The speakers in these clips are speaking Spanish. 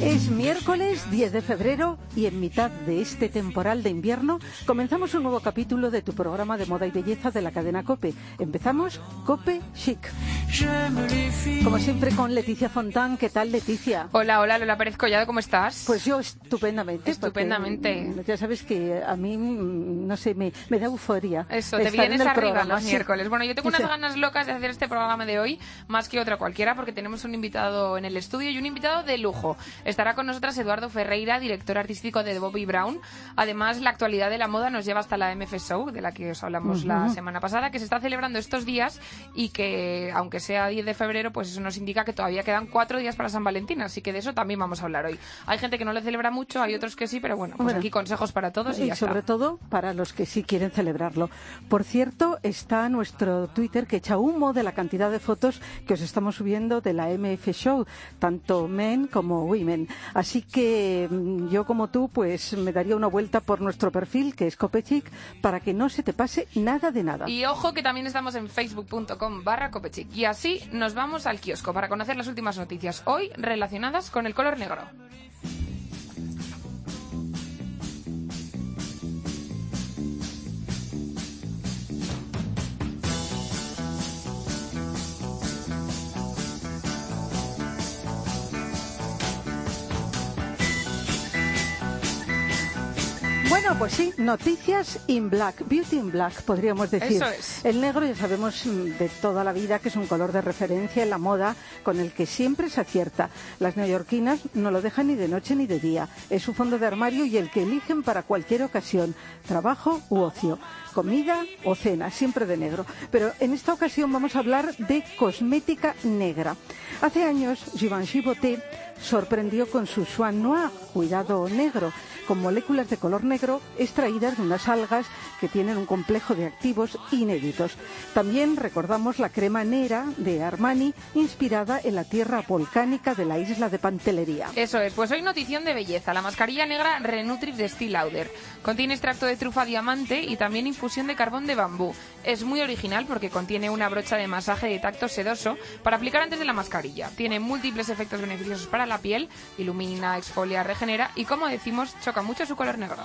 Es miércoles 10 de febrero y en mitad de este temporal de invierno comenzamos un nuevo capítulo de tu programa de moda y belleza de la cadena Cope. Empezamos Cope Chic. Como siempre con Leticia Fontán. ¿Qué tal, Leticia? Hola, hola, Lola Pérez Collado, ¿cómo estás? Pues yo estupendamente. Estupendamente. Ya sabes que a mí, no sé, me, me da euforia. Eso, te vienes arriba programa, los sí. miércoles. Bueno, yo tengo unas Sí. ganas locas de hacer este programa de hoy, más que otra cualquiera, porque tenemos un invitado en el estudio y un invitado de lujo. Estará con nosotras Eduardo Ferreira, director artístico de Bobby Brown. Además, la actualidad de la moda nos lleva hasta la MF Show, de la que os hablamos la semana pasada, que se está celebrando estos días y que, aunque sea 10 de febrero, pues eso nos indica que todavía quedan cuatro días para San Valentín, así que de eso también vamos a hablar hoy. Hay gente que no le celebra mucho, hay otros que sí, pero bueno, pues Bueno. aquí consejos para todos y, Y ya sobre está. todo para los que sí quieren celebrarlo. Por cierto, está nuestro Twitter que echa humo de la cantidad de fotos que os estamos subiendo de la MF Show, tanto men como women. Así que mm, yo como tú, pues me daría una vuelta por nuestro perfil, que es Copechic, para que no se te pase nada de nada. Y ojo que también estamos en facebook.com barra copechic. Y así nos vamos al kiosco para conocer las últimas noticias hoy relacionadas con el color negro. Bueno, pues sí, noticias in black, beauty in black, podríamos decir. Eso es. El negro ya sabemos mm, de toda la vida que es un color de referencia en la moda con el que siempre se acierta. Las neoyorquinas no lo dejan ni de noche ni de día. Es su fondo de armario y el que eligen para cualquier ocasión, trabajo u ocio, comida o cena, siempre de negro. Pero en esta ocasión vamos a hablar de cosmética negra. Hace años, Givenchy Boté sorprendió con su Swan Noir, cuidado negro, con moléculas de color negro extraídas de unas algas que tienen un complejo de activos inéditos. También recordamos la crema negra de Armani, inspirada en la tierra volcánica de la isla de Pantelería. Eso es, pues hoy notición de belleza. La mascarilla negra Renutriv de Steel Lauder. Contiene extracto de trufa diamante y también infusión de carbón de bambú. Es muy original porque contiene una brocha de masaje de tacto sedoso para aplicar antes de la mascarilla. Tiene múltiples efectos beneficiosos para la piel, ilumina, exfolia, regenera y como decimos, choca mucho su color negro.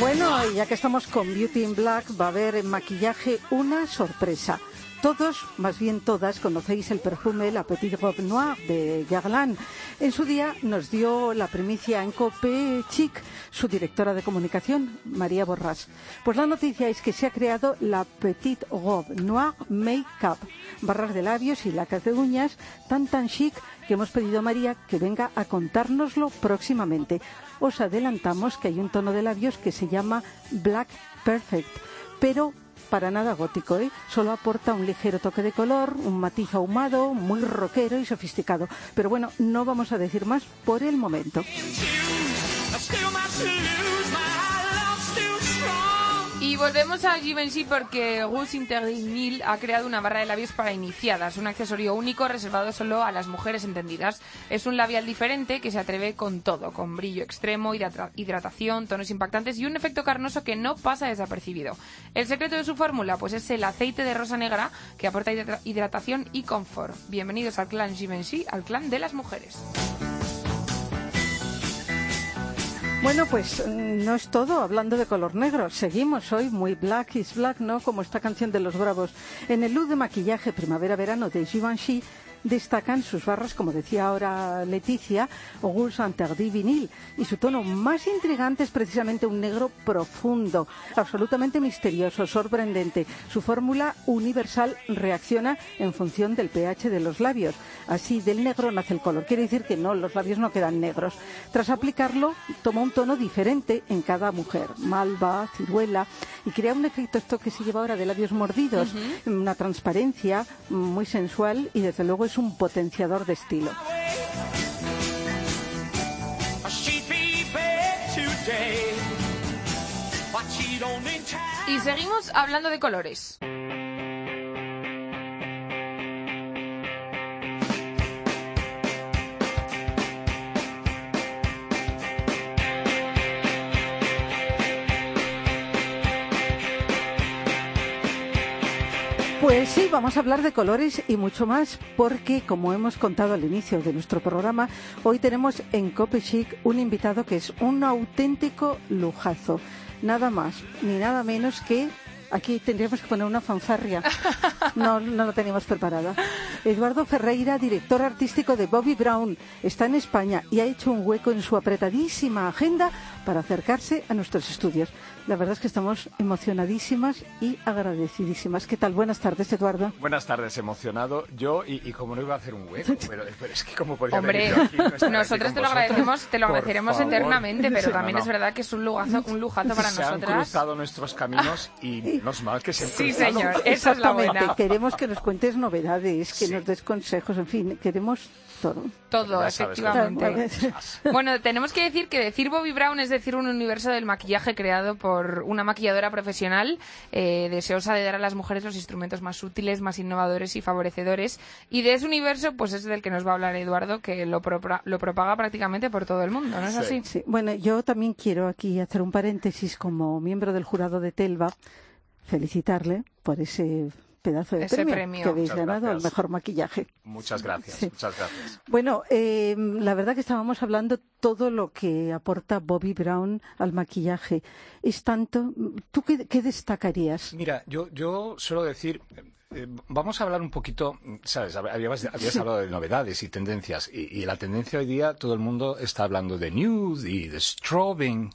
Bueno, ya que estamos con Beauty in Black, va a haber en maquillaje una sorpresa. Todos, más bien todas, conocéis el perfume La Petite Robe Noire de Guerlain. En su día nos dio la primicia en Cope Chic su directora de comunicación, María Borrás. Pues la noticia es que se ha creado la Petite Robe Noire Make-up, barras de labios y lacas de uñas tan tan chic que hemos pedido a María que venga a contárnoslo próximamente. Os adelantamos que hay un tono de labios que se llama Black Perfect, pero para nada gótico, ¿eh? Solo aporta un ligero toque de color, un matiz ahumado, muy rockero y sofisticado. Pero bueno, no vamos a decir más por el momento. Volvemos a Givenchy porque Interdit 1000 ha creado una barra de labios para iniciadas, un accesorio único reservado solo a las mujeres entendidas. Es un labial diferente que se atreve con todo, con brillo extremo, hidrata- hidratación, tonos impactantes y un efecto carnoso que no pasa desapercibido. El secreto de su fórmula pues es el aceite de rosa negra que aporta hidra- hidratación y confort. Bienvenidos al clan Givenchy, al clan de las mujeres. Bueno, pues mm, no es todo hablando de color negro. Seguimos hoy muy black is black, ¿no? Como esta canción de los bravos. En el look de maquillaje primavera-verano de Givenchy destacan sus barras, como decía ahora Leticia, Rouge Interdit vinil. Y su tono más intrigante es precisamente un negro profundo, absolutamente misterioso, sorprendente. Su fórmula universal reacciona en función del pH de los labios. Así del negro nace el color. Quiere decir que no, los labios no quedan negros. Tras aplicarlo, toma un tono diferente en cada mujer. Malva, ciruela. Y crea un efecto esto que se lleva ahora de labios mordidos. Una transparencia muy sensual y desde luego es un potenciador de estilo. Y seguimos hablando de colores. Pues sí, vamos a hablar de colores y mucho más, porque como hemos contado al inicio de nuestro programa, hoy tenemos en Cope Chic un invitado que es un auténtico lujazo. Nada más ni nada menos que Aquí tendríamos que poner una fanfarria. No, no la teníamos preparada. Eduardo Ferreira, director artístico de Bobby Brown, está en España y ha hecho un hueco en su apretadísima agenda para acercarse a nuestros estudios. La verdad es que estamos emocionadísimas y agradecidísimas. ¿Qué tal? Buenas tardes, Eduardo. Buenas tardes, emocionado yo y, como no iba a hacer un hueco, pero, es que como podría Hombre, nosotros te lo agradecemos, te lo agradeceremos eternamente, pero también es verdad que es un lujazo, un lujazo para se nosotras. Han cruzado nuestros caminos y no es mal que se Sí, señor, esa es la buena. Queremos que nos cuentes novedades, que nos des consejos, en fin, queremos todo. Todo, efectivamente. bueno, tenemos que decir que decir Bobby Brown es decir un universo del maquillaje creado por una maquilladora profesional eh, deseosa de dar a las mujeres los instrumentos más útiles, más innovadores y favorecedores. Y de ese universo, pues es del que nos va a hablar Eduardo, que lo, lo propaga prácticamente por todo el mundo, ¿no es así? Sí. Bueno, yo también quiero aquí hacer un paréntesis como miembro del jurado de Telva, felicitarle por ese pedazo de premio, que habéis ganado al mejor maquillaje. Muchas gracias, muchas gracias. Bueno, eh, la verdad que estábamos hablando todo lo que aporta Bobby Brown al maquillaje. Es tanto, ¿tú qué, destacarías? Mira, yo, yo suelo decir, eh, vamos a hablar un poquito, sabes, habías, hablado de novedades y tendencias, y, la tendencia hoy día, todo el mundo está hablando de nude y de strobing,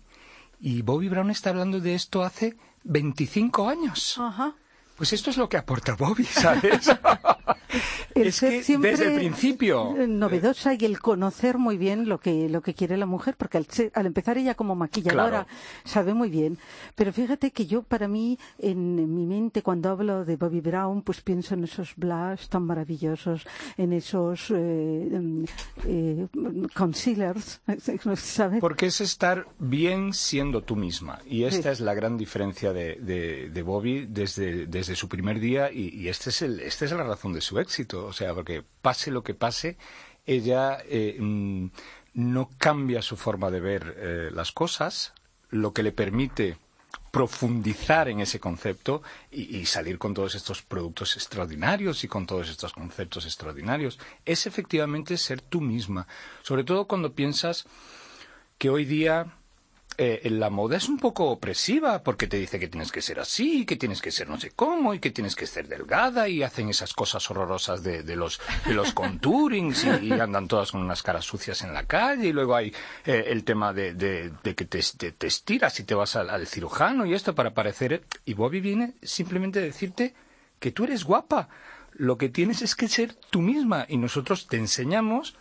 y Bobby Brown está hablando de esto hace 25 años. Ajá. Pues esto es lo que aporta Bobby, ¿sabes? es que desde el principio novedosa y el conocer muy bien lo que lo que quiere la mujer, porque al, empezar ella como maquilladora sabe muy bien. Pero fíjate que yo para mí en, mi mente cuando hablo de Bobby Brown, pues pienso en esos blush tan maravillosos, en esos eh, em, eh, concealers, ¿sabes? Porque es estar bien siendo tú misma y esta es la gran diferencia de, de, Bobby desde desde su primer día y, este es el, esta es la razón de su éxito. O sea, porque pase lo que pase, ella eh, mm, no cambia su forma de ver eh, las cosas, lo que le permite profundizar en ese concepto y, y, salir con todos estos productos extraordinarios y con todos estos conceptos extraordinarios es efectivamente ser tú misma. Sobre todo cuando piensas que hoy día eh, la moda es un poco opresiva porque te dice que tienes que ser así, que tienes que ser no sé cómo y que tienes que ser delgada y hacen esas cosas horrorosas de, los, de los contourings y, andan todas con unas caras sucias en la calle y luego hay eh, el tema de, que te, te, estiras y te vas al, al, cirujano y esto para parecer... Y Bobby viene simplemente a decirte que tú eres guapa. Lo que tienes es que ser tú misma y nosotros te enseñamos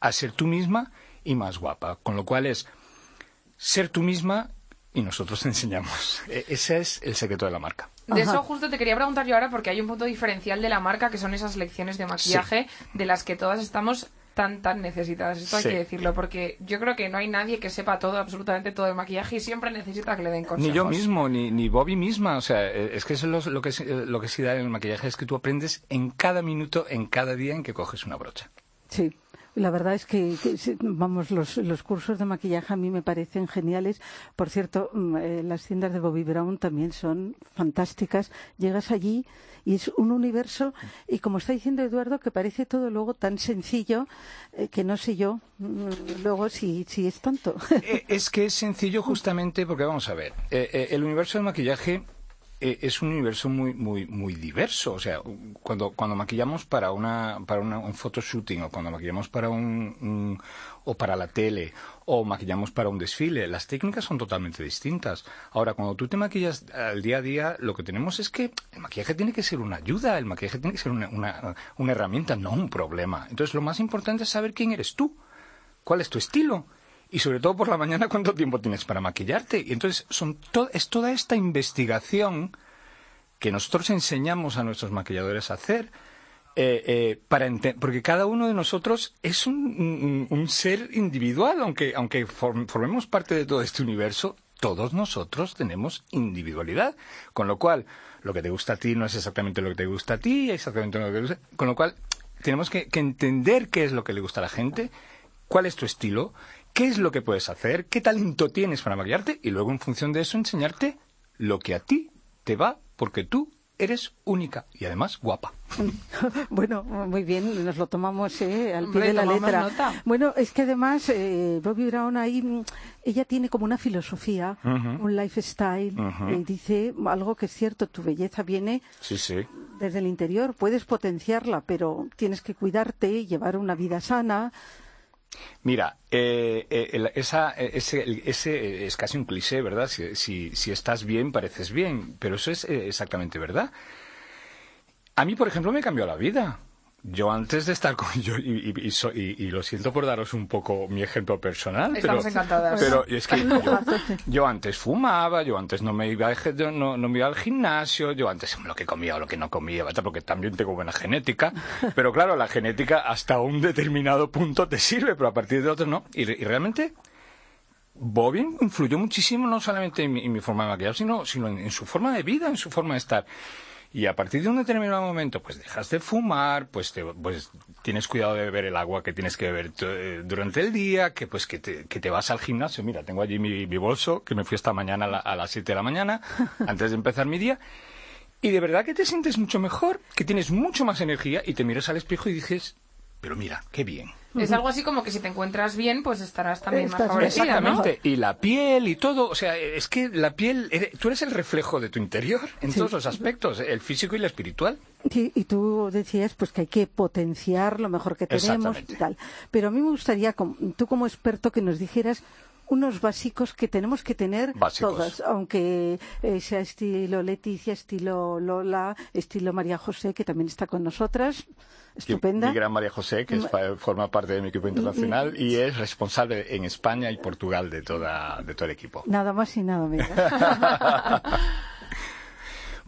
a ser tú misma y más guapa. Con lo cual es ser tú misma y nosotros te enseñamos. E, ese es el secreto de la marca. De eso justo te quería preguntar yo ahora porque hay un punto diferencial de la marca que son esas lecciones de maquillaje de las que todas estamos tan tan necesitadas. Esto hay que decirlo porque yo creo que no hay nadie que sepa todo, absolutamente todo el maquillaje y siempre necesita que le den consejos. Ni yo mismo, ni, ni Bobby misma. O sea, eh, es que eso es lo, que, lo que sí da en el maquillaje es que tú aprendes en cada minuto, en cada día en que coges una brocha. Sí. La verdad es que, vamos, los, cursos de maquillaje a mí me parecen geniales. Por cierto, mm, eh, las tiendas de Bobby Brown también son fantásticas. Llegas allí y es un universo, y como está diciendo Eduardo, que parece todo luego tan sencillo eh, que no sé yo mm, luego si, si es tanto. Eh, es que es sencillo justamente porque, vamos a ver, el universo del maquillaje eh, es un universo muy muy muy diverso. O sea, cuando, cuando maquillamos para una para un photoshooting o cuando maquillamos para un, o para la tele o maquillamos para un desfile, las técnicas son totalmente distintas. Ahora, cuando tú te maquillas al día a día, lo que tenemos es que el maquillaje tiene que ser una ayuda, el maquillaje tiene que ser una, una, una herramienta, no un problema. Entonces, lo más importante es saber quién eres tú, cuál es tu estilo y sobre todo por la mañana cuánto tiempo tienes para maquillarte. Y entonces son es toda esta investigación que nosotros enseñamos a nuestros maquilladores a hacer. Eh, eh, porque cada uno de nosotros es un, ser individual, aunque, aunque formemos parte de todo este universo, todos nosotros tenemos individualidad. Con lo cual, lo que te gusta a ti no es exactamente lo que te gusta a ti, exactamente lo que te gusta. Con lo cual, tenemos que entender qué es lo que le gusta a la gente, cuál es tu estilo qué es lo que puedes hacer, qué talento tienes para maquillarte y luego en función de eso enseñarte lo que a ti te va porque tú eres única y además guapa. bueno, muy bien, nos lo tomamos eh, al Hombre, pie de la letra. nota. Bueno, es que además eh, Bobby Brown ahí, mm, ella tiene como una filosofía, un lifestyle, y dice algo que es cierto, tu belleza viene Sí, sí. desde el interior, puedes potenciarla, pero tienes que cuidarte, llevar una vida sana. Mira, eh, eh, eh, ese, ese es casi un cliché, ¿verdad? Si, si, estás bien, pareces bien, pero eso es eh, exactamente verdad. A mí, por ejemplo, me cambió la vida. Yo antes de estar con yo y, y- y so- y- lo siento por daros un poco mi ejemplo personal, Estamos pero, encantadas. pero es que yo, antes fumaba, yo antes no me iba, a eje- yo no, no me iba al gimnasio, yo antes lo que comía o lo que no comía, porque también tengo buena genética, pero claro, la genética hasta un determinado punto te sirve, pero a partir de otro no. Y, re- y realmente Bobby influyó muchísimo no solamente en mi, en mi forma de maquillar, sino, sino en, en su forma de vida, en su forma de estar. Y a partir de un determinado momento, pues dejas de fumar, pues, te- pues tienes cuidado de beber el agua que tienes que beber eh, durante el día, que pues que te, que te vas al gimnasio. Mira, tengo allí mi, mi bolso, que me fui esta mañana a, la- a las 7 de la mañana, antes de empezar mi día. Y de verdad que te sientes mucho mejor, que tienes mucho más energía y te miras al espejo y dices, pero mira, qué bien. Es algo así como que si te encuentras bien, pues estarás también más Estás bien. favorecida, ¿no? Exactamente. Y la piel y todo. O sea, es que la piel, tú eres el reflejo de tu interior en Sí. todos los aspectos, el físico y el espiritual. Sí, y tú decías pues que hay que potenciar lo mejor que tenemos y tal. Pero a mí me gustaría, tú como experto, que nos dijeras unos básicos que tenemos que tener Básicos. todas, aunque eh, sea estilo Leticia, estilo Lola, estilo María José, que también está con nosotras, estupenda. Mi gran María José, que es forma parte de mi equipo internacional y es responsable en España y Portugal de, toda, de todo el equipo. Nada más y nada menos.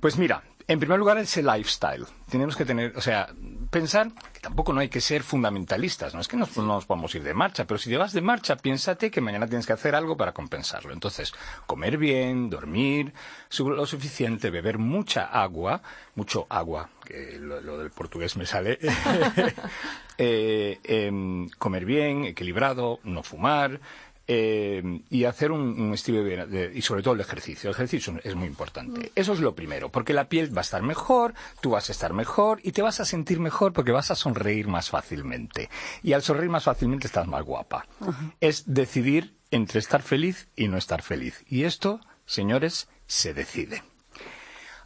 Pues mira, en primer lugar ese lifestyle. Tenemos que tener, o sea, pensar que tampoco no hay que ser fundamentalistas, no es que nos, no nos podemos ir de marcha, pero si te vas de marcha, piénsate que mañana tienes que hacer algo para compensarlo. Entonces, comer bien, dormir lo suficiente, beber mucha agua, mucho agua, que lo, lo del portugués me sale, Eh, em, comer bien, equilibrado, no fumar, eh, y hacer un, un estilo de vida, de- y sobre todo el ejercicio. El ejercicio es muy importante. Eso es lo primero, porque la piel va a estar mejor, tú vas a estar mejor y te vas a sentir mejor porque vas a sonreír más fácilmente. Y al sonreír más fácilmente estás más guapa. Es decidir entre estar feliz y no estar feliz. Y esto, señores, se decide.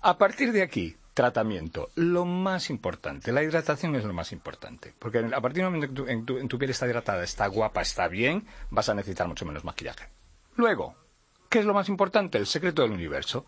A partir de aquí, tratamiento. Lo más importante, la hidratación es lo más importante. Porque a partir del momento que tu, en, tu, en tu piel está hidratada, está guapa, está bien, vas a necesitar mucho menos maquillaje. Luego, ¿qué es lo más importante? El secreto del universo.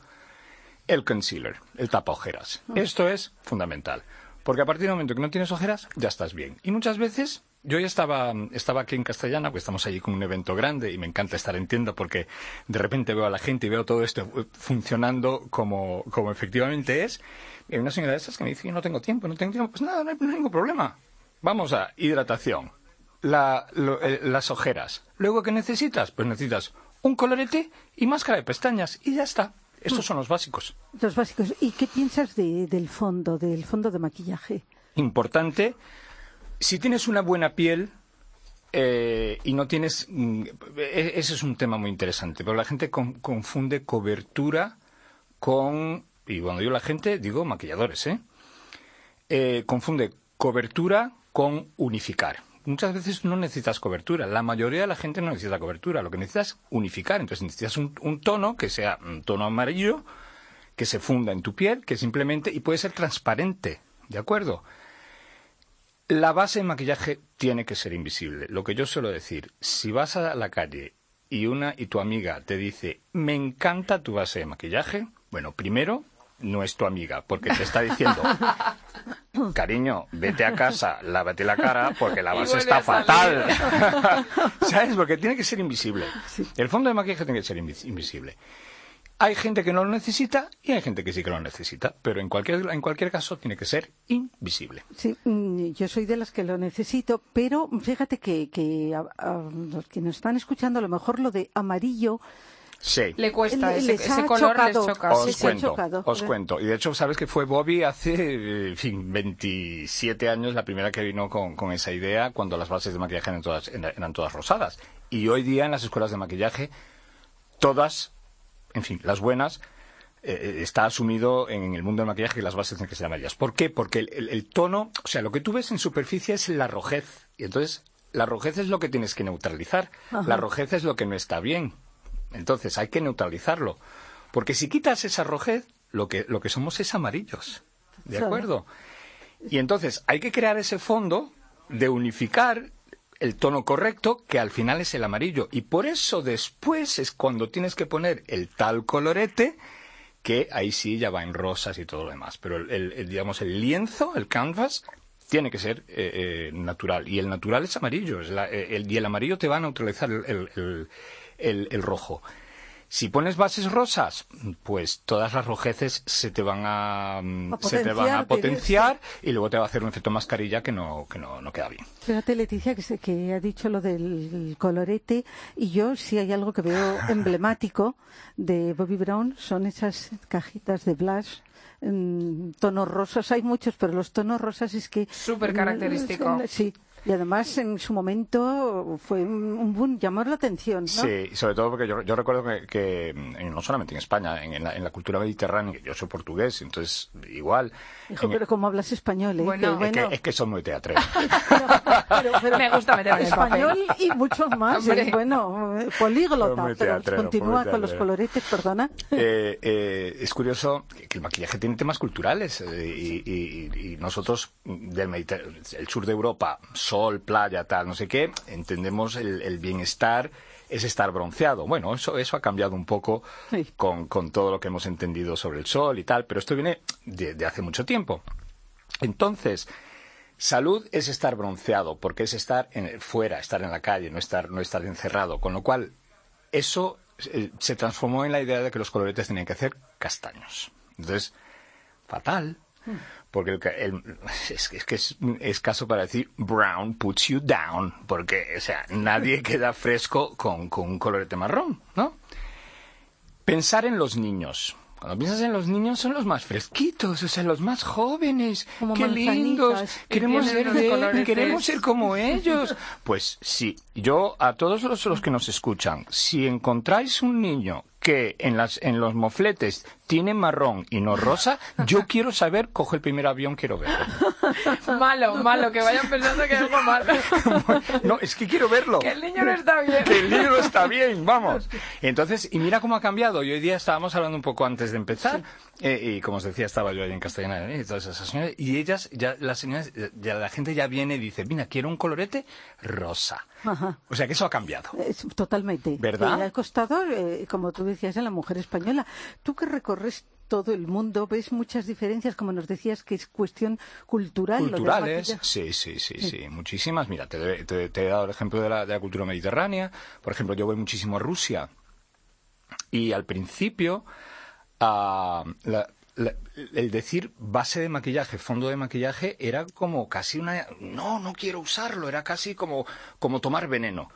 El concealer, el tapa ojeras. Esto es fundamental. Porque a partir del momento que no tienes ojeras, ya estás bien. Y muchas veces, yo ya estaba, estaba aquí en Castellana, pues estamos allí con un evento grande y me encanta estar en tienda porque de repente veo a la gente y veo todo esto funcionando como, como efectivamente es. Y hay una señora de esas que me dice, yo no tengo tiempo, no tengo tiempo. Pues nada, no hay, no hay ningún problema. Vamos a hidratación, la- lo- eh, las ojeras. Luego, ¿qué necesitas? Pues necesitas un colorete y máscara de pestañas y ya está. Estos son los básicos. Los básicos. ¿Y qué piensas de- del fondo, del fondo de maquillaje? Importante, si tienes una buena piel eh, y no tienes... mm, e- ese es un tema muy interesante, pero la gente con- confunde cobertura con... Y cuando digo la gente, digo maquilladores, ¿eh? Eh, confunde cobertura con unificar. Muchas veces no necesitas cobertura. La mayoría de la gente no necesita cobertura. Lo que necesitas es unificar. Entonces necesitas un, un tono que sea un tono amarillo, que se funda en tu piel, que simplemente... Y puede ser transparente, ¿de acuerdo? La base de maquillaje tiene que ser invisible. Lo que yo suelo decir, si vas a la calle y una y tu amiga te dice, me encanta tu base de maquillaje, bueno, primero no es tu amiga, porque te está diciendo, cariño, vete a casa, lávate la cara, porque la base está fatal. ¿Sabes? Porque tiene que ser invisible. El fondo de maquillaje tiene que ser invis- invisible. Hay gente que no lo necesita y hay gente que sí que lo necesita, pero en cualquier, en cualquier caso tiene que ser invisible. Sí, mm, yo soy de las que lo necesito, pero fíjate que, que a, a los que nos están escuchando, a lo mejor lo de amarillo Sí. Le cuesta, Le- ese, ese ha color chocado. les choca. Os sí, cuento, os cuento. Y de hecho, sabes que fue Bobby hace, en fin, 27 años la primera que vino con, con esa idea cuando las bases de maquillaje eran todas, eran todas rosadas. Y hoy día en las escuelas de maquillaje, todas, en fin, las buenas, eh, está asumido en el mundo del maquillaje que las bases tienen que ser amarillas. ¿Por qué? Porque el, el, tono, o sea, lo que tú ves en superficie es la rojez. Y entonces, la rojez es lo que tienes que neutralizar. La rojez es lo que no está bien. Entonces, hay que neutralizarlo. Porque si quitas esa rojez, lo que, lo que somos es amarillos. ¿De acuerdo? Y entonces, hay que crear ese fondo de unificar el tono correcto, que al final es el amarillo. Y por eso después es cuando tienes que poner el tal colorete que ahí sí ya va en rosas y todo lo demás. Pero el, digamos, el lienzo, el canvas, tiene que ser eh, eh, natural. Y el natural es amarillo. Eh, y el amarillo te va a neutralizar el, el rojo. Si pones bases rosas, pues todas las rojeces se te van a, se te van a potenciar y luego te va a hacer un efecto mascarilla que no, que no, no queda bien. Fíjate, Leticia, que, que ha dicho lo del colorete y yo si hay algo que veo emblemático de Bobby Brown son esas cajitas de blush en tonos rosas. Hay muchos, pero los tonos rosas es que... Súper característico. Sí, y además, en su momento fue un boom, llamó la atención. ¿no? Sí, sobre todo porque yo, yo recuerdo que, no solamente en España, en, la, en, la, cultura mediterránea, yo soy portugués, entonces igual. Hijo, pero como hablas español, ¿eh? Bueno, que, es, que, es, que, son muy teatreros. Me gusta meter en español y muchos más. ¿eh? bueno, políglota. pero continúa con los coloretes, perdona. Eh, eh, es curioso que el maquillaje tiene temas culturales eh, y, y, y, nosotros del Mediterráneo, el sur de Europa, sol, playa, tal, no sé qué, entendemos el, bienestar es estar bronceado. Bueno, eso, eso ha cambiado un poco con, todo lo que hemos entendido sobre el sol y tal, pero esto viene de, hace mucho tiempo. Entonces, salud es estar bronceado, porque es estar en, fuera, estar en la calle, no estar, no estar encerrado. Con lo cual, eso eh, se transformó en la idea de que los coloretes tenían que ser castaños. Entonces, fatal, porque es, que es, caso para decir brown puts you down, porque, o sea, nadie queda fresco con, con un colorete marrón, ¿no? Pensar en los niños. Cuando piensas en los niños son los más fresquitos, o sea, los más jóvenes, qué lindos, queremos ser, queremos ser como ellos. Pues sí, yo a todos los, los que nos escuchan, si encontráis un niño que en, las, en los mofletes tiene marrón y no rosa, yo quiero saber, coge el primer avión, quiero verlo. malo, malo, que vayan pensando que es algo malo. no, es que quiero verlo. Que el niño no está bien. que el niño no está bien, vamos. Entonces, y mira cómo ha cambiado. Y hoy día estábamos hablando un poco antes de empezar, eh, y como os decía, estaba yo ahí en Castellana ¿eh? y todas esas señoras, y ellas, ya las señoras, ya la gente ya viene y dice, mira, quiero un colorete rosa. O sea que eso ha cambiado. totalmente. ¿Verdad? Y ha costado, eh, como tú decías, en la mujer española. Tú que recorres todo el mundo, ves muchas diferencias, como nos decías, que es cuestión cultural. Culturales, sí, sí, sí, sí, muchísimas. Mira, te, he dado el ejemplo de la, cultura mediterránea. Por ejemplo, yo voy muchísimo a Rusia y al principio ah, el decir base de maquillaje, fondo de maquillaje, era como casi una... No, no quiero usarlo, era casi como, como tomar veneno.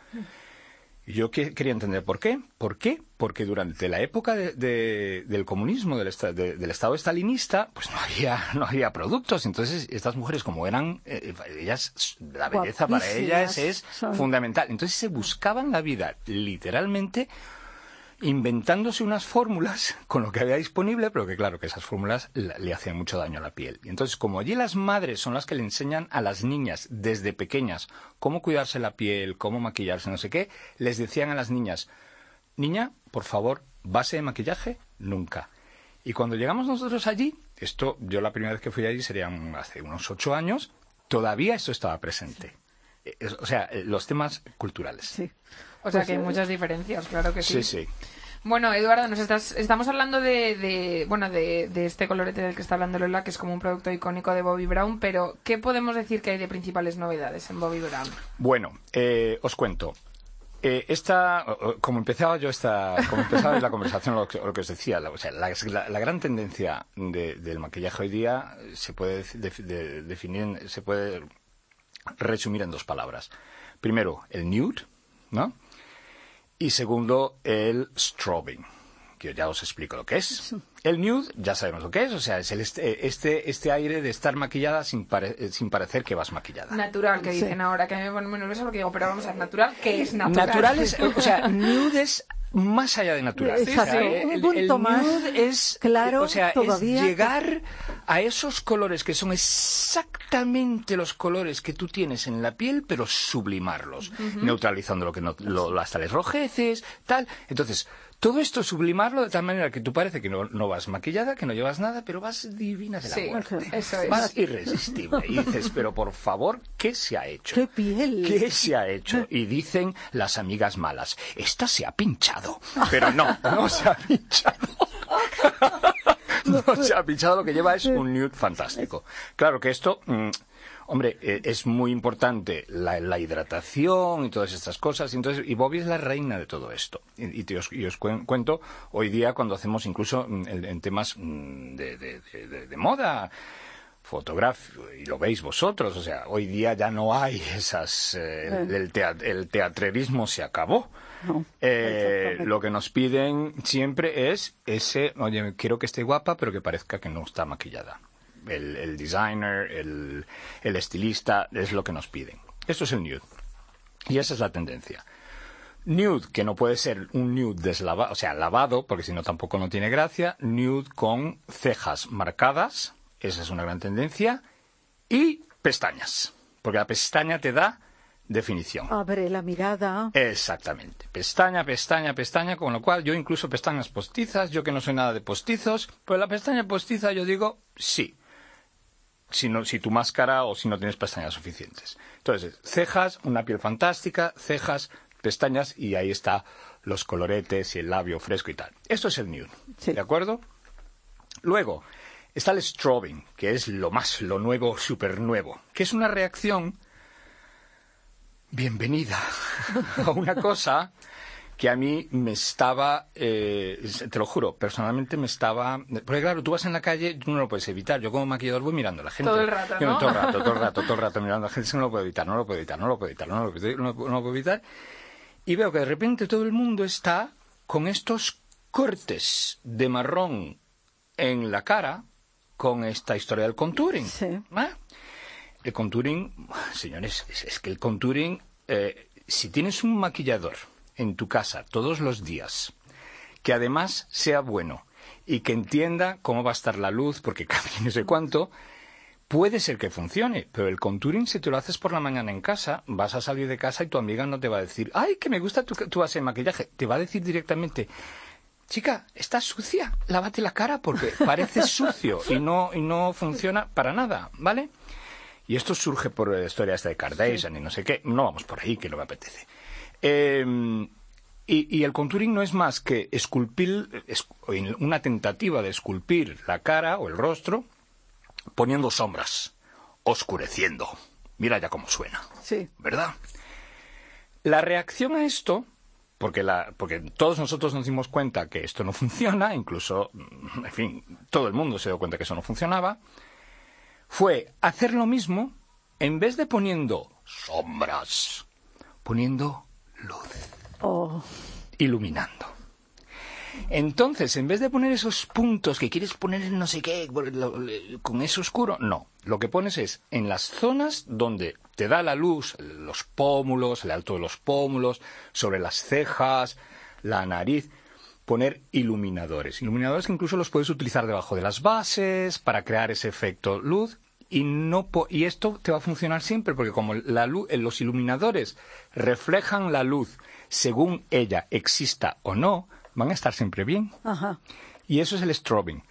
Yo quería entender por qué. ¿Por qué? Porque durante la época del comunismo, del, del, Estado estalinista, pues no había, no había productos. Entonces, estas mujeres, como eran, eh, ellas, la belleza para ellas es fundamental. Entonces, se buscaban la vida literalmente inventándose unas fórmulas con lo que había disponible, pero que claro que esas fórmulas le hacían mucho daño a la piel. Y entonces, como allí las madres son las que le enseñan a las niñas desde pequeñas cómo cuidarse la piel, cómo maquillarse, no sé qué, les decían a las niñas, niña, por favor, base de maquillaje, nunca. Y cuando llegamos nosotros allí, esto, yo la primera vez que fui allí serían hace unos ocho años, todavía esto estaba presente. O sea, los temas culturales. Sí. O sea pues que hay muchas diferencias, claro que sí. Sí, sí. Bueno, Eduardo, nos estás, estamos hablando de, bueno, de, este colorete del que está hablando Lola, que es como un producto icónico de Bobby Brown, pero ¿qué podemos decir que hay de principales novedades en Bobby Brown? Bueno, eh, os cuento. Eh, esta, como empezaba yo esta, como empezaba la conversación, lo que, os decía, la, o sea, la, gran tendencia del maquillaje hoy día se puede definir, se puede resumir en dos palabras. Primero, el nude, ¿no? Y segundo, el strobing, que ya os explico lo que es. El nude, ya sabemos lo que es, o sea, es el este, este, este aire de estar maquillada sin, sin parecer que vas maquillada. Natural, que dicen ahora, que me pone muy nerviosa porque digo, pero vamos a ver, natural, ¿qué es natural? Natural es, o sea, nude es más allá de natural. Exacto, un punto el más es, claro, o sea, es llegar a esos colores que son exactamente los colores que tú tienes en la piel, pero sublimarlos, neutralizando lo que no, lo, hasta les rojeces, tal. Entonces, todo esto sublimarlo de tal manera que tú parece que no, no vas maquillada, que no llevas nada, pero vas divina de la Sí, muerte. eso es. Vas irresistible. Y dices, pero por favor, ¿qué se ha hecho? ¡Qué piel! ¿Qué se ha hecho? Y dicen las amigas malas, esta se ha pinchado. Pero no, no se ha pinchado. No se ha pinchado, lo que lleva es un nude fantástico. Claro que esto, mm, hombre, eh, es muy importante la, la hidratación y todas estas cosas. Y, entonces, y Bobby es la reina de todo esto. Y, y te os, y os cuen- cuento hoy día cuando hacemos incluso mm, en, en temas mm, de, de- de- de- de moda fotográfico y lo veis vosotros, o sea, hoy día ya no hay esas eh, el, el teatrerismo se acabó. No, Eh, lo que nos piden siempre es ese, oye, quiero que esté guapa, pero que parezca que no está maquillada. El, el designer, el, el estilista, es lo que nos piden. Esto es el nude. Y esa es la tendencia. Nude, que no puede ser un nude deslavado, o sea, lavado, porque si no tampoco no tiene gracia. Nude con cejas marcadas, esa es una gran tendencia. Y pestañas, porque la pestaña te da definición. Abre la mirada. Exactamente. Pestaña, pestaña, pestaña, con lo cual yo incluso pestañas postizas, yo que no soy nada de postizos, pues la pestaña postiza yo digo sí. Si, no, si tu máscara o si no tienes pestañas suficientes. Entonces, cejas, una piel fantástica, cejas, pestañas y ahí está los coloretes y el labio fresco y tal. Esto es el nude. Sí. ¿De acuerdo? Luego, está el strobing, que es lo más, lo nuevo, súper nuevo, que es una reacción bienvenida a una cosa que a mí me estaba, eh, te lo juro, personalmente me estaba... Porque claro, tú vas en la calle, tú no lo puedes evitar. Yo como maquillador voy mirando a la gente. Todo el rato, Yo ¿no? Todo el rato, todo el rato, todo el rato mirando a la gente. eso No lo puedo evitar, no lo puedo evitar, no lo puedo evitar, no lo puedo evitar, no lo puedo- no lo puedo evitar. Y veo que de repente todo el mundo está con estos cortes de marrón en la cara con esta historia del contouring. Sí. ¿Ah? El contouring, señores, es, es que el contouring, eh, si tienes un maquillador en tu casa todos los días, que además sea bueno y que entienda cómo va a estar la luz, porque cambia no sé cuánto, puede ser que funcione, pero el contouring si te lo haces por la mañana en casa, vas a salir de casa y tu amiga no te va a decir, ay, que me gusta tu, tu base de maquillaje, te va a decir directamente, chica, estás sucia, lávate la cara porque parece sucio y no, y no funciona para nada, ¿vale? Y esto surge por la historia esta de Kardashian y no sé qué. No vamos por ahí, que no me apetece. Eh, y, y el contouring no es más que esculpir, es- una tentativa de esculpir la cara o el rostro poniendo sombras, oscureciendo. Mira ya cómo suena. Sí. ¿verdad? La reacción a esto, porque, la, porque todos nosotros nos dimos cuenta que esto no funciona, incluso, en fin, todo el mundo se dio cuenta que eso no funcionaba, fue hacer lo mismo en vez de poniendo sombras, poniendo luz Oh, iluminando. Entonces, en vez de poner esos puntos que quieres poner en no sé qué, con eso oscuro, no. Lo que pones es en las zonas donde te da la luz, los pómulos, el alto de los pómulos, sobre las cejas, la nariz, poner iluminadores. Iluminadores que incluso los puedes utilizar debajo de las bases para crear ese efecto luz. Y, no po- y esto te va a funcionar siempre, porque como la luz, eh, los iluminadores reflejan la luz según ella exista o no, van a estar siempre bien. ajá. Y eso es el strobing.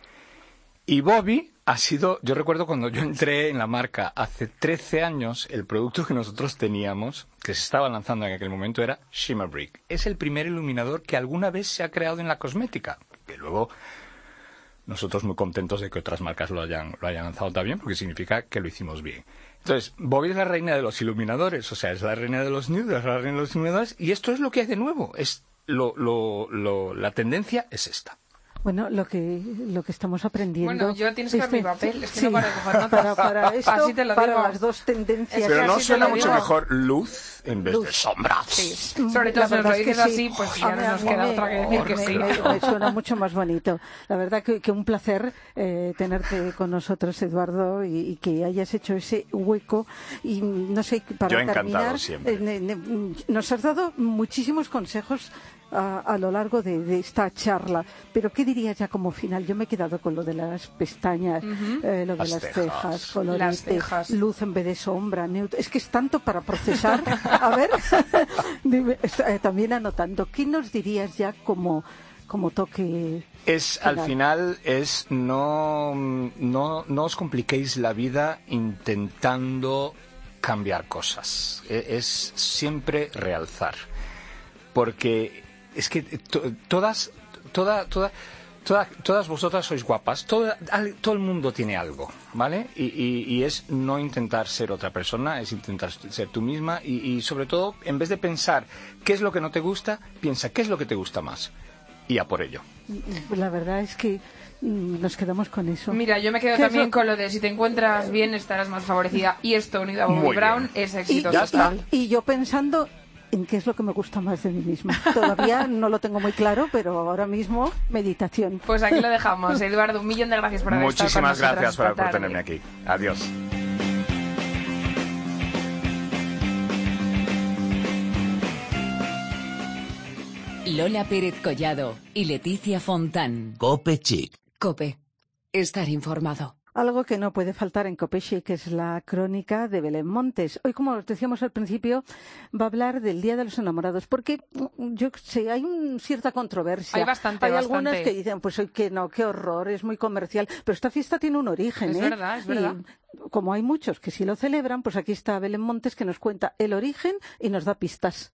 Y Bobby ha sido, yo recuerdo cuando yo entré en la marca hace 13 años, el producto que nosotros teníamos, que se estaba lanzando en aquel momento, era Shimmer Brick. Es el primer iluminador que alguna vez se ha creado en la cosmética. Que luego nosotros muy contentos de que otras marcas lo hayan, lo hayan lanzado también, porque significa que lo hicimos bien. Entonces, Bobby es la reina de los iluminadores, o sea, es la reina de los nudes, es la reina de los iluminadores, y esto es lo que hay de nuevo. Es lo, lo, lo- la tendencia es esta. Bueno, lo que, lo que estamos aprendiendo. Bueno, yo tienes que ver mi papel, es que no paro de coger notas. Para, para esto, Así te lo para digo. las dos tendencias. Es Pero no suena mucho digo. mejor luz en vez de Luz. sombras. Sí. Sobre todo si nos lo dices sí. así, pues ya no nos queda me- otra que decir que me- sí. me- me suena mucho más bonito. La verdad que, que un placer eh, tenerte con nosotros, Eduardo, y, y que hayas hecho ese hueco. Y no sé, para Yo encantado terminar, siempre. eh, ne- ne- nos has dado muchísimos consejos a, a lo largo de, de esta charla. Pero ¿qué dirías ya como final? Yo me he quedado con lo de las pestañas, eh, lo de Las cejas. cejas, colorete, Las cejas. luz en vez de sombra, neutro. Es que es tanto para procesar. A ver, dime, eh, también anotando. ¿Qué nos dirías ya como, como toque? Es, al final, es no, no, no os compliquéis la vida intentando cambiar cosas. E- Es siempre realzar. Porque es que to- todas, toda, toda, toda- todas vosotras sois guapas. Toda- al- todo el mundo tiene algo, ¿vale? Y, y- y es no intentar ser otra persona, es intentar ser tú misma. Y, y sobre todo, en vez de pensar qué es lo que no te gusta, piensa qué es lo que te gusta más. Y a por ello. La verdad es que mm, nos quedamos con eso. Mira, yo me quedo ¿Qué es también lo- con lo de si te encuentras bien estarás más favorecida y esto unido a Bobby Brown bien. es y, y- y yo pensando en qué es lo que me gusta más de mí misma. Todavía no lo tengo muy claro, pero ahora mismo meditación. Pues aquí lo dejamos. Eduardo, un millón de gracias por haber estado con Muchísimas gracias por, por tenerme aquí. Adiós. Lola Pérez Collado y Leticia Fontán. Cope Chic. Cope. Estar informado. Algo que no puede faltar en Copeche, que es la crónica de Belén Montes. Hoy, como os decíamos al principio, va a hablar del Día de los Enamorados, porque mm, yo sé, hay un- cierta controversia. Hay bastante, Hay algunas bastante. que dicen, pues hoy que no, qué horror, es muy comercial. Pero esta fiesta tiene un origen, Es ¿eh? verdad, es Y verdad. como hay muchos que sí lo celebran, pues aquí está Belén Montes que nos cuenta el origen y nos da pistas.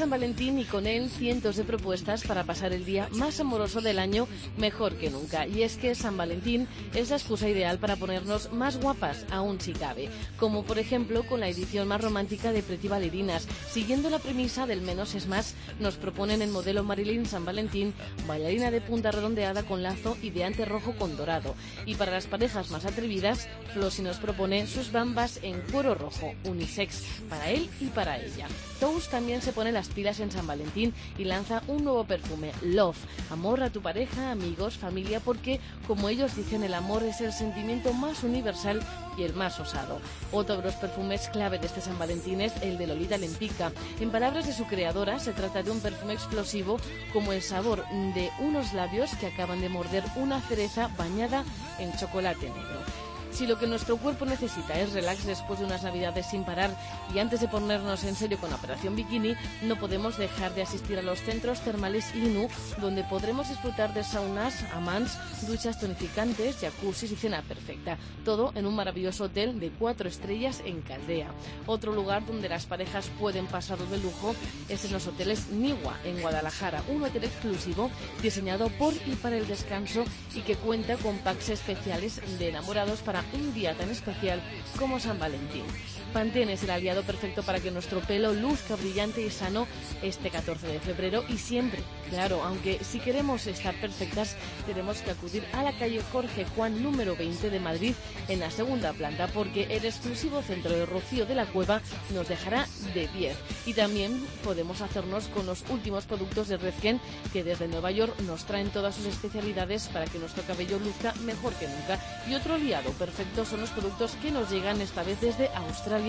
San Valentín y con él cientos de propuestas para pasar el día más amoroso del año mejor que nunca. Y es que San Valentín es la excusa ideal para ponernos más guapas, aún si cabe. Como por ejemplo con la edición más romántica de Pretty Bailarinas. Siguiendo la premisa del menos es más, nos proponen el modelo Marilyn San Valentín, bailarina de punta redondeada con lazo y de ante rojo con dorado. Y para las parejas más atrevidas, Flossi nos propone sus bambas en cuero rojo, unisex, para él y para ella. Toast también se pone las pilas en San Valentín y lanza un nuevo perfume, Love. Amor a tu pareja, amigos, familia, porque, como ellos dicen, el amor es el sentimiento más universal y el más osado. Otro de los perfumes clave de este San Valentín es el de Lolita Lempica. En palabras de su creadora, se trata de un perfume explosivo como el sabor de unos labios que acaban de morder una cereza bañada en chocolate negro. Si lo que nuestro cuerpo necesita es relax después de unas navidades sin parar y antes de ponernos en serio con operación bikini, no podemos dejar de asistir a los centros termales INU, donde podremos disfrutar de saunas, amants, duchas tonificantes, jacuzzis y cena perfecta. Todo en un maravilloso hotel de cuatro estrellas en Caldea. Otro lugar donde las parejas pueden pasarlo de lujo es en los hoteles Niwa, en Guadalajara, un hotel exclusivo diseñado por y para el descanso y que cuenta con packs especiales de enamorados para un día tan especial como San Valentín. Pantene es el aliado perfecto para que nuestro pelo luzca brillante y sano este 14 de febrero y siempre. Claro, aunque si queremos estar perfectas, tenemos que acudir a la calle Jorge Juan número 20 de Madrid en la segunda planta porque el exclusivo centro de Rocío de la Cueva nos dejará de 10. Y también podemos hacernos con los últimos productos de Redken que desde Nueva York nos traen todas sus especialidades para que nuestro cabello luzca mejor que nunca. Y otro aliado perfecto son los productos que nos llegan esta vez desde Australia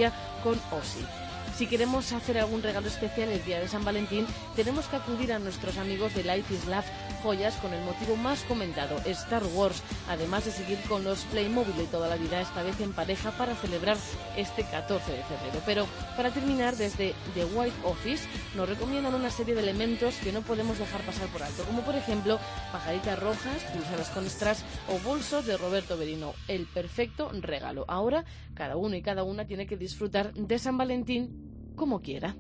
con Ossi. Si queremos hacer algún regalo especial el día de San Valentín, tenemos que acudir a nuestros amigos de Life is Love, joyas con el motivo más comentado, Star Wars, además de seguir con los Playmobil de toda la vida, esta vez en pareja para celebrar este 14 de febrero. Pero para terminar, desde The White Office nos recomiendan una serie de elementos que no podemos dejar pasar por alto, como por ejemplo pajaritas rojas, pulseras con strass o bolsos de Roberto Berino. El perfecto regalo. Ahora, cada uno y cada una tiene que disfrutar de San Valentín como quiera.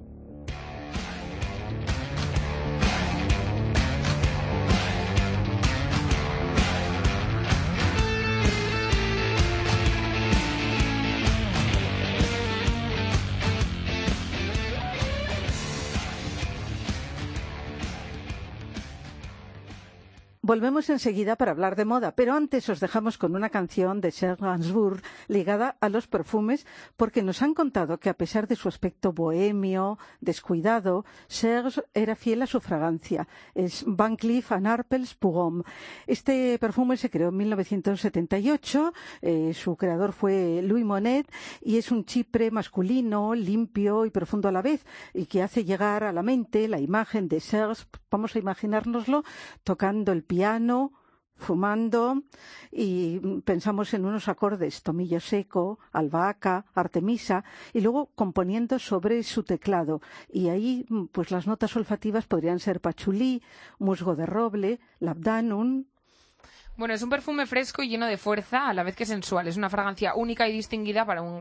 Volvemos enseguida para hablar de moda, pero antes os dejamos con una canción de Serge Gainsbourg ligada a los perfumes, porque nos han contado que a pesar de su aspecto bohemio, descuidado, Serge era fiel a su fragancia. Es Van Cleef Arpels Homme. Este perfume se creó en 1978, eh, su creador fue Louis Monet y es un chipre masculino, limpio y profundo a la vez, y que hace llegar a la mente la imagen de Serge, vamos a imaginárnoslo, tocando el piano, fumando y pensamos en unos acordes, tomillo seco, albahaca, artemisa y luego componiendo sobre su teclado. Y ahí pues las notas olfativas podrían ser pachulí, musgo de roble, labdanum, bueno, es un perfume fresco y lleno de fuerza, a la vez que sensual. Es una fragancia única y distinguida para un,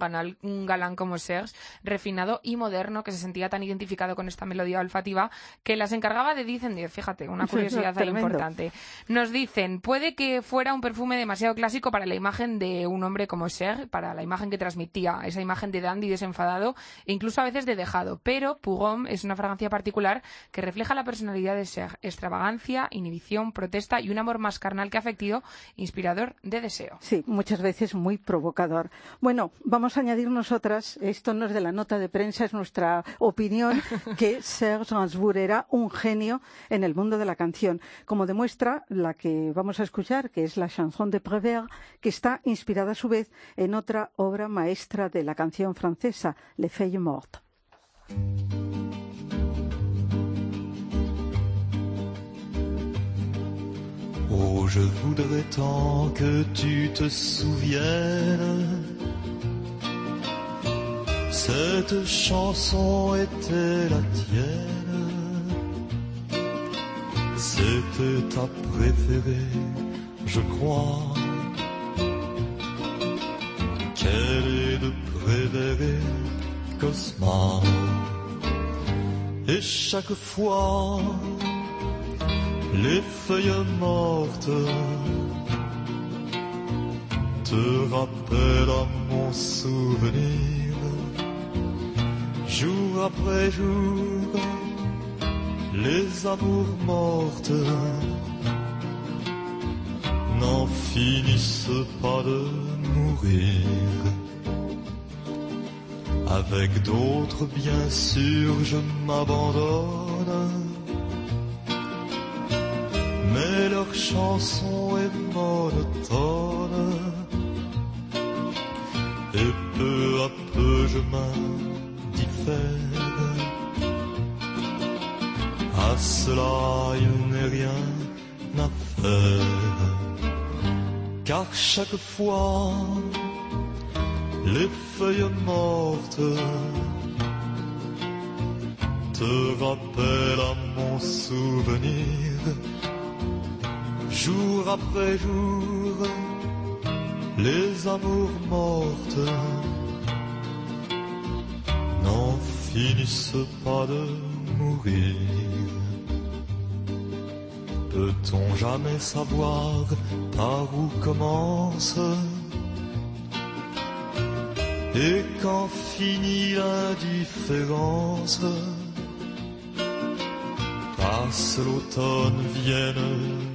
galán como Serge, refinado y moderno, que se sentía tan identificado con esta melodía olfativa que las encargaba de Dicen Fíjate, una curiosidad ahí importante. Nos dicen, puede que fuera un perfume demasiado clásico para la imagen de un hombre como Serge, para la imagen que transmitía, esa imagen de dandy desenfadado e incluso a veces de dejado. Pero Pugom es una fragancia particular que refleja la personalidad de Serge, extravagancia, inhibición, protesta y un amor más carnal que inspirador de deseo. Sí, muchas veces muy provocador. Bueno, vamos a añadir nosotras, esto no es de la nota de prensa, es nuestra opinión, que Serge Gainsbourg era un genio en el mundo de la canción, como demuestra la que vamos a escuchar, que es la chanson de Prévert, que está inspirada a su vez en otra obra maestra de la canción francesa, Les Feuilles Mortes. Oh, je voudrais tant que tu te souviennes. Cette chanson était la tienne. C'était ta préférée, je crois. Quelle est de préférée, Cosma? Et chaque fois, les feuilles mortes te rappellent à mon souvenir, jour après jour, les amours mortes n'en finissent pas de mourir. Avec d'autres, bien sûr, je m'abandonne mais leur chanson est monotone. Et peu à peu je m'indiffère. À cela il n'est rien à faire. Car chaque fois les feuilles mortes te rappellent à mon souvenir jour après jour, les amours mortes n'en finissent pas de mourir. Peut-on jamais savoir par où commence et quand finit l'indifférence? Passe l'automne, vienne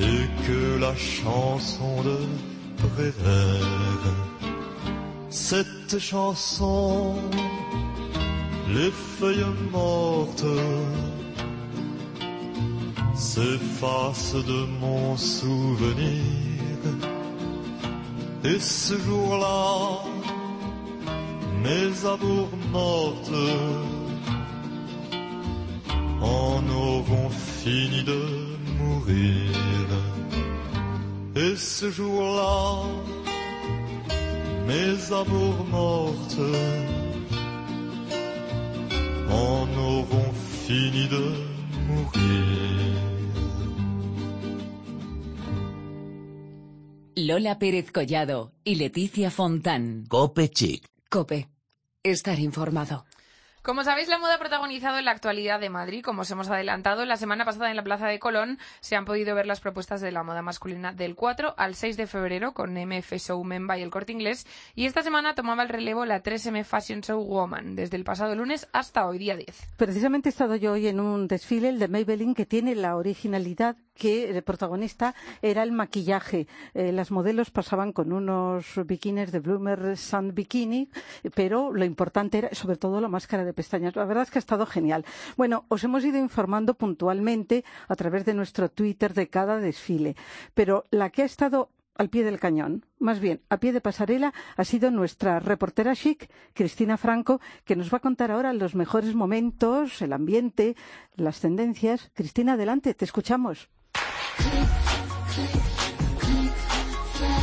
et que la chanson de Prévert, cette chanson, les feuilles mortes s'effacent de mon souvenir. Et ce jour-là, mes amours mortes en auront fini de mourir. Et ce jour-là, mes amours mortes en auront fini de mourir. Lola Pérez Collado y Leticia Fontán. Cope Chic. Cope. Estar informado. Como sabéis, la moda ha protagonizado en la actualidad de Madrid, como os hemos adelantado. La semana pasada en la Plaza de Colón se han podido ver las propuestas de la moda masculina del 4 al 6 de febrero con MF Show Memba y el Corte Inglés. Y esta semana tomaba el relevo la 3M Fashion Show Woman, desde el pasado lunes hasta hoy día 10. Precisamente he estado yo hoy en un desfile, el de Maybelline, que tiene la originalidad que el protagonista era el maquillaje. Eh, las modelos pasaban con unos bikinis de Bloomer Sun Bikini, pero lo importante era sobre todo la máscara de pestañas. La verdad es que ha estado genial. Bueno, os hemos ido informando puntualmente a través de nuestro Twitter de cada desfile, pero la que ha estado al pie del cañón, más bien a pie de pasarela, ha sido nuestra reportera chic, Cristina Franco, que nos va a contar ahora los mejores momentos, el ambiente, las tendencias. Cristina, adelante, te escuchamos.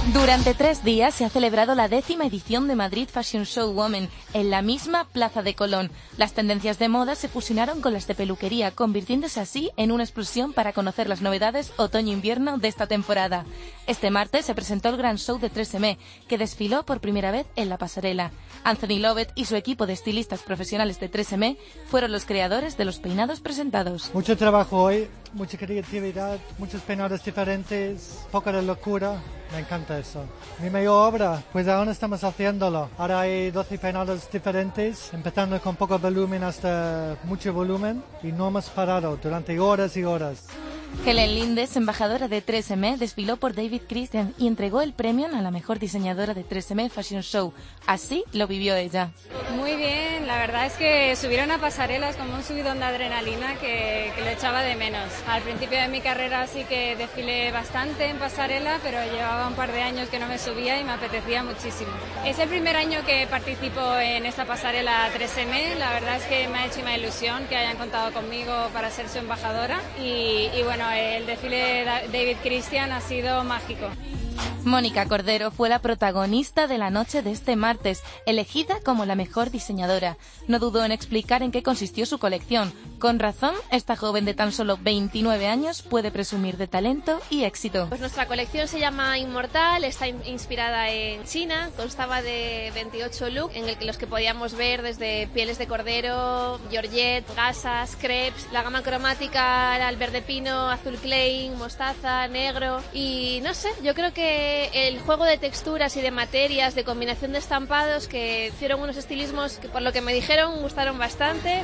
Durante tres días se ha celebrado la décima edición de Madrid Fashion Show Women en la misma Plaza de Colón. Las tendencias de moda se fusionaron con las de peluquería, convirtiéndose así en una explosión para conocer las novedades otoño-invierno de esta temporada. Este martes se presentó el gran show de 3M, que desfiló por primera vez en la pasarela. Anthony Lovett y su equipo de estilistas profesionales de 3M fueron los creadores de los peinados presentados. Mucho trabajo hoy, mucha creatividad, muchos peinados diferentes, poca de locura. Me encanta eso. Mi mayor obra, pues aún estamos haciéndolo. Ahora hay 12 peinados diferentes, empezando con poco volumen hasta mucho volumen y no hemos parado durante horas y horas. Helen Lindes, embajadora de 3M, desfiló por David Christian y entregó el premio a la mejor diseñadora de 3M Fashion Show. Así lo vivió ella. Muy bien, la verdad es que subieron a pasarelas como un subidón de adrenalina que, que lo echaba de menos. Al principio de mi carrera sí que desfilé bastante en pasarela, pero llevaba un par de años que no me subía y me apetecía muchísimo. Es el primer año que participo en esta pasarela 3M, la verdad es que me ha hecho una ilusión que hayan contado conmigo para ser su embajadora y, y bueno, el desfile de David Christian ha sido mágico. Mónica Cordero fue la protagonista de la noche de este martes, elegida como la mejor diseñadora. No dudó en explicar en qué consistió su colección. Con razón, esta joven de tan solo 29 años puede presumir de talento y éxito. Pues nuestra colección se llama Inmortal, está in- inspirada en China, constaba de 28 looks en el que los que podíamos ver desde pieles de cordero, georgette, gasas, crepes, la gama cromática era el verde pino, azul clay, mostaza, negro y no sé, yo creo que el juego de texturas y de materias, de combinación de estampados que hicieron unos estilismos que por lo que me dijeron gustaron bastante.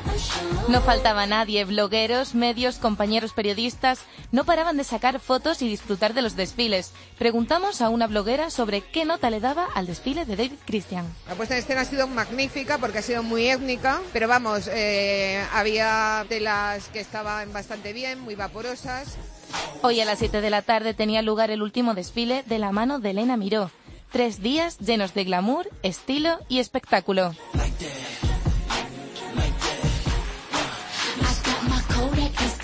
No faltaba nadie, blogueros, medios, compañeros periodistas, no paraban de sacar fotos y disfrutar de los desfiles. Preguntamos a una bloguera sobre qué nota le daba al desfile de David Christian. La puesta en escena ha sido magnífica porque ha sido muy étnica, pero vamos, eh, había telas que estaban bastante bien, muy vaporosas. Hoy a las 7 de la tarde tenía lugar el último desfile de la mano de Elena Miró. Tres días llenos de glamour, estilo y espectáculo.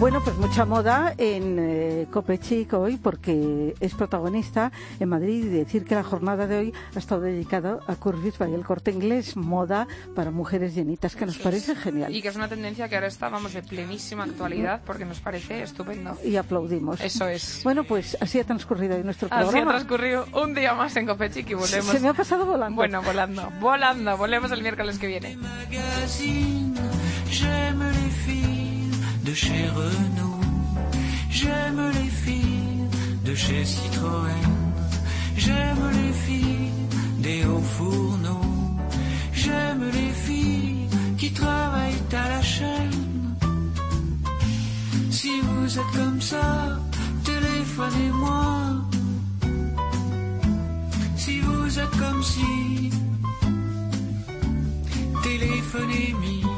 Bueno, pues mucha moda en eh, Copechic hoy porque es protagonista en Madrid y decir que la jornada de hoy ha estado dedicada a Curvis by el corte inglés, moda para mujeres llenitas, que nos parece genial. Y que es una tendencia que ahora está, vamos, de plenísima actualidad porque nos parece estupendo. Y aplaudimos. Eso es. Bueno, pues así ha transcurrido hoy nuestro Así ha programa. transcurrido un día más en Copechic y volvemos. Se me ha pasado volando. Bueno, volando, volando. Volvemos el miércoles que viene. De chez Renault. J'aime les filles de chez Citroën. J'aime les filles des hauts fourneaux. J'aime les filles qui travaillent à la chaîne. Si vous êtes comme ça, téléphonez-moi. Si vous êtes comme si, téléphonez-moi.